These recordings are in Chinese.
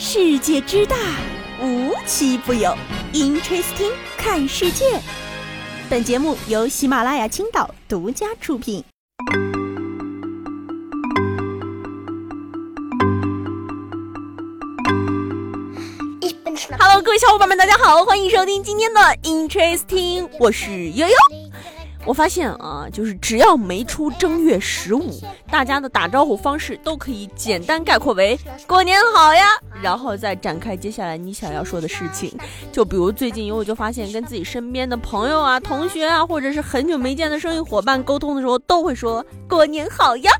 世界之大，无奇不有。Interesting，看世界。本节目由喜马拉雅青岛独家出品。Hello，各位小伙伴们，大家好，欢迎收听今天的 Interesting，我是悠悠。我发现啊，就是只要没出正月十五，大家的打招呼方式都可以简单概括为“过年好呀”，然后再展开接下来你想要说的事情。就比如最近有我就发现，跟自己身边的朋友啊、同学啊，或者是很久没见的生意伙伴沟通的时候，都会说“过年好呀”。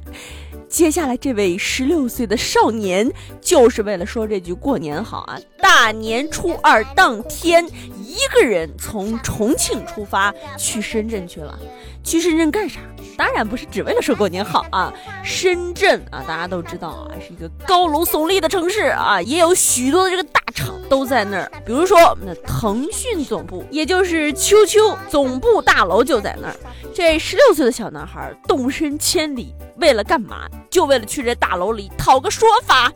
接下来这位十六岁的少年，就是为了说这句“过年好”啊，大年初二当天，一个人从重庆出发去深圳去了。去深圳干啥？当然不是只为了说过年好啊！深圳啊，大家都知道啊，是一个高楼耸立的城市啊，也有许多的这个大厂都在那儿。比如说我们的腾讯总部，也就是 QQ 总部大楼就在那儿。这十六岁的小男孩动身千里。为了干嘛？就为了去这大楼里讨个说法，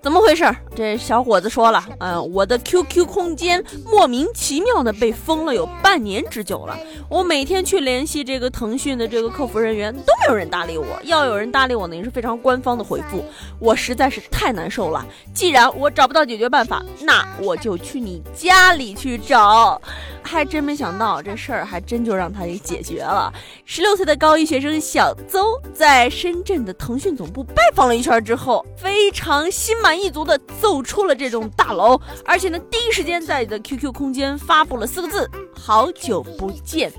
怎么回事？这小伙子说了，嗯，我的 QQ 空间莫名其妙的被封了有半年之久了。我每天去联系这个腾讯的这个客服人员，都没有人搭理我。要有人搭理我呢，也是非常官方的回复。我实在是太难受了。既然我找不到解决办法，那我就去你家里去找。还真没想到，这事儿还真就让他给解决了。十六岁的高一学生小邹在深圳的腾讯总部拜访了一圈之后，非常心满满意足的走出了这栋大楼，而且呢，第一时间在你的 QQ 空间发布了四个字：“好久不见。”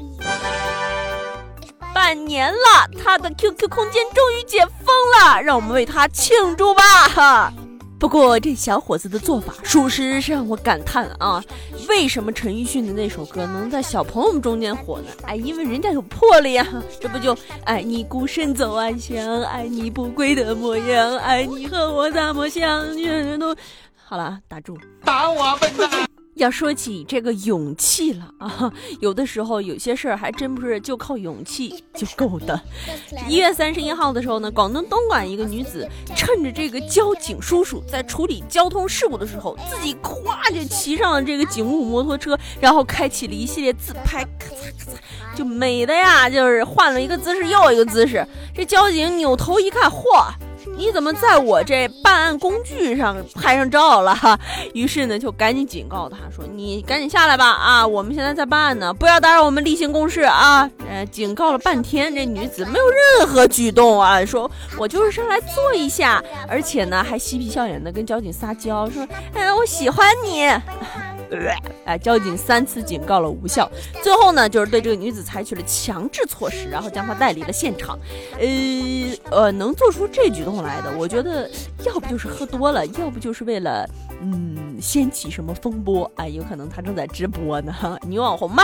半年了，他的 QQ 空间终于解封了，让我们为他庆祝吧！哈。不过这小伙子的做法，属实是让我感叹啊！为什么陈奕迅的那首歌能在小朋友们中间火呢？哎，因为人家有魄力呀！这不就爱你孤身走暗巷，爱你不归的模样，爱你和我那么相遇都……好了，打住，打我笨蛋！要说起这个勇气了啊，有的时候有些事儿还真不是就靠勇气就够的。一月三十一号的时候呢，广东东莞一个女子趁着这个交警叔叔在处理交通事故的时候，自己咵就骑上了这个警务摩托车，然后开启了一系列自拍，咔嚓咔嚓，就美的呀，就是换了一个姿势又一个姿势。这交警扭头一看，嚯！你怎么在我这办案工具上拍上照了？哈，于是呢，就赶紧警告他说：“你赶紧下来吧！啊，我们现在在办案呢，不要打扰我们例行公事啊！”呃，警告了半天，这女子没有任何举动啊，说我就是上来坐一下，而且呢，还嬉皮笑脸的跟交警撒娇说：“哎，我喜欢你。”哎，交警三次警告了无效，最后呢，就是对这个女子采取了强制措施，然后将她带离了现场。呃呃，能做出这举动来的，我觉得要不就是喝多了，要不就是为了嗯掀起什么风波。哎，有可能他正在直播呢，女网红嘛。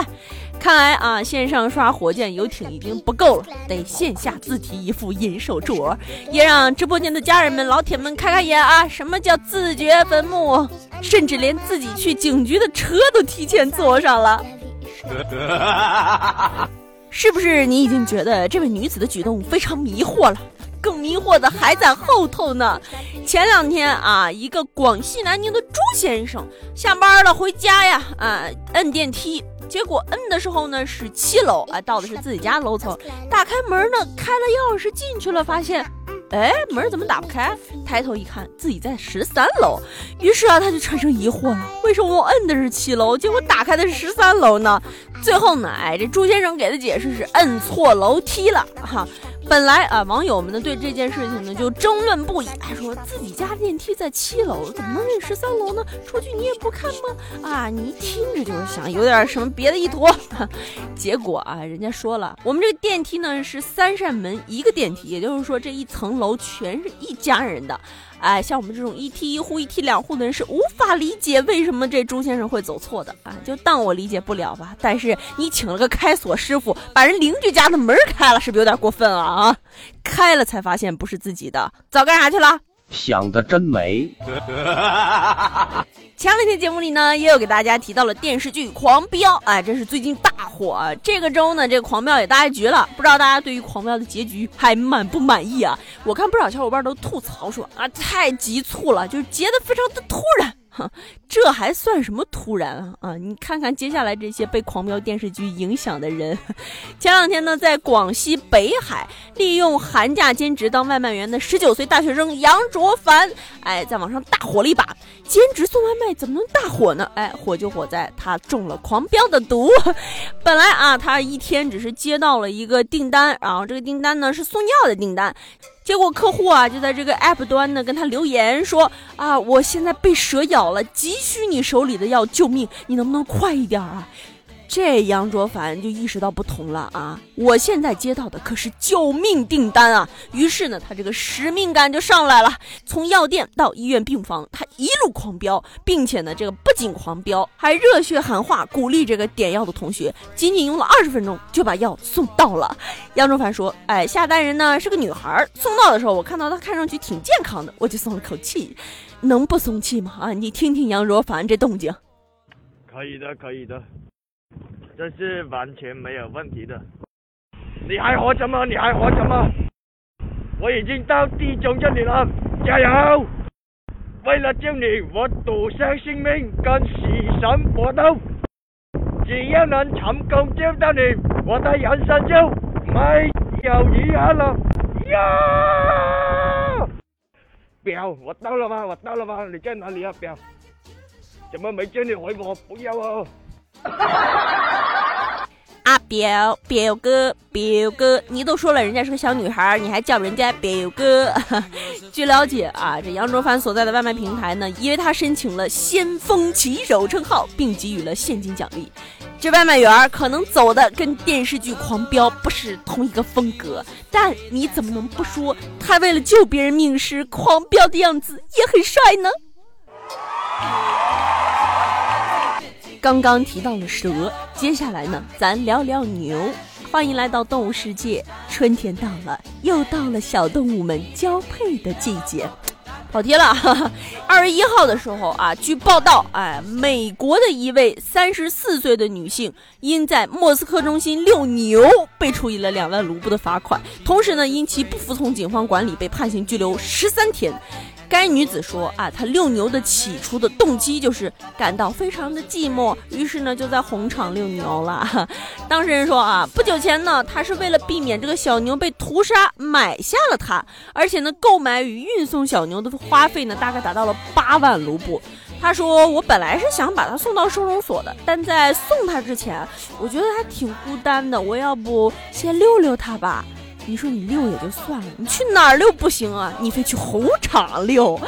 看来啊，线上刷火箭游艇已经不够了，得线下自提一副银手镯，也让直播间的家人们、老铁们开开眼啊！什么叫自掘坟墓？甚至连自己去警局的车都提前坐上了，是不是？你已经觉得这位女子的举动非常迷惑了？更迷惑的还在后头呢。前两天啊，一个广西南宁的朱先生下班了回家呀，啊，摁电梯，结果摁的时候呢是七楼啊，到的是自己家楼层，打开门呢，开了钥匙进去了，发现。哎，门怎么打不开？抬头一看，自己在十三楼。于是啊，他就产生疑惑了：为什么我摁的是七楼，结果打开的是十三楼呢？最后呢，哎，这朱先生给的解释是摁错楼梯了，哈。本来啊，网友们呢对这件事情呢就争论不已，还说自己家电梯在七楼，怎么能是十三楼呢？出去你也不看吗？啊，你一听着就是想有点什么别的意图。结果啊，人家说了，我们这个电梯呢是三扇门一个电梯，也就是说这一层楼全是一家人的。哎，像我们这种一梯一户、一梯两户的人是无法理解为什么这朱先生会走错的啊！就当我理解不了吧。但是你请了个开锁师傅，把人邻居家的门开了，是不是有点过分了？啊，开了才发现不是自己的，早干啥去了？想的真美。前两天节目里呢，也有给大家提到了电视剧《狂飙》，哎，这是最近大火。啊。这个周呢，这个《狂飙》也大结局了，不知道大家对于《狂飙》的结局还满不满意啊？我看不少小伙伴都吐槽说啊，太急促了，就是结的非常的突然。这还算什么突然啊啊！你看看接下来这些被《狂飙》电视剧影响的人，前两天呢，在广西北海，利用寒假兼职当外卖员的十九岁大学生杨卓凡，哎，在网上大火了一把。兼职送外卖怎么能大火呢？哎，火就火在他中了《狂飙》的毒。本来啊，他一天只是接到了一个订单，然后这个订单呢是送药的订单。结果客户啊就在这个 app 端呢跟他留言说啊，我现在被蛇咬了，急需你手里的药救命，你能不能快一点啊？这杨卓凡就意识到不同了啊！我现在接到的可是救命订单啊！于是呢，他这个使命感就上来了。从药店到医院病房，他一路狂飙，并且呢，这个不仅狂飙，还热血喊话，鼓励这个点药的同学。仅仅用了二十分钟就把药送到了。杨卓凡说：“哎，下单人呢是个女孩，送到的时候我看到她看上去挺健康的，我就松了口气。能不松气吗？啊，你听听杨卓凡这动静。可以的，可以的。”这是完全没有问题的，你还活着吗？你还活着吗？我已经到地中这里了，加油！为了救你，我赌上性命跟死神搏斗，只要能成功救到你，我的人生就没有遗憾了。呀！表，我到了吗？我到了吗？你在哪里啊？表，怎么没叫你回我？不要啊！表表哥，表哥，你都说了人家是个小女孩，你还叫人家表哥？据了解啊，这杨卓凡所在的外卖平台呢，因为他申请了先锋骑手称号，并给予了现金奖励。这外卖员可能走的跟电视剧《狂飙》不是同一个风格，但你怎么能不说他为了救别人命时狂飙的样子也很帅呢？刚刚提到了蛇，接下来呢，咱聊聊牛。欢迎来到动物世界，春天到了，又到了小动物们交配的季节。跑题了，二月一号的时候啊，据报道，哎，美国的一位三十四岁的女性，因在莫斯科中心遛牛，被处以了两万卢布的罚款，同时呢，因其不服从警方管理，被判刑拘留十三天。该女子说：“啊，她遛牛的起初的动机就是感到非常的寂寞，于是呢就在红场遛牛了。当事人说：啊，不久前呢，她是为了避免这个小牛被屠杀，买下了它，而且呢，购买与运送小牛的花费呢，大概达到了八万卢布。他说：我本来是想把它送到收容所的，但在送它之前，我觉得它挺孤单的，我要不先遛遛它吧。”你说你遛也就算了，你去哪儿遛不行啊？你非去红场遛。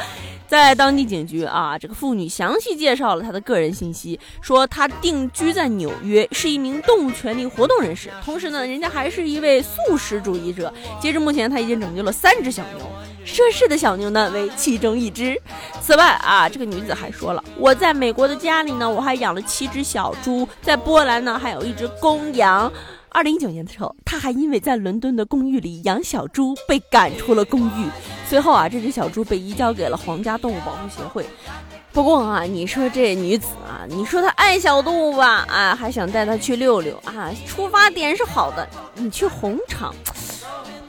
在当地警局啊，这个妇女详细介绍了她的个人信息，说她定居在纽约，是一名动物权利活动人士，同时呢，人家还是一位素食主义者。截至目前，她已经拯救了三只小牛，涉事的小牛呢为其中一只。此外啊，这个女子还说了，我在美国的家里呢，我还养了七只小猪，在波兰呢还有一只公羊。二零一九年的时候，他还因为在伦敦的公寓里养小猪被赶出了公寓。随后啊，这只小猪被移交给了皇家动物保护协会。不过啊，你说这女子啊，你说她爱小动物吧，啊，还想带它去溜溜啊，出发点是好的。你去红场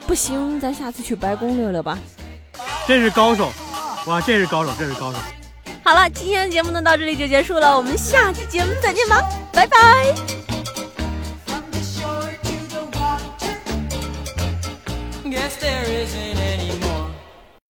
不行，咱下次去白宫溜溜吧。这是高手，哇，这是高手，这是高手。好了，今天的节目呢到这里就结束了，我们下期节目再见吧，拜拜。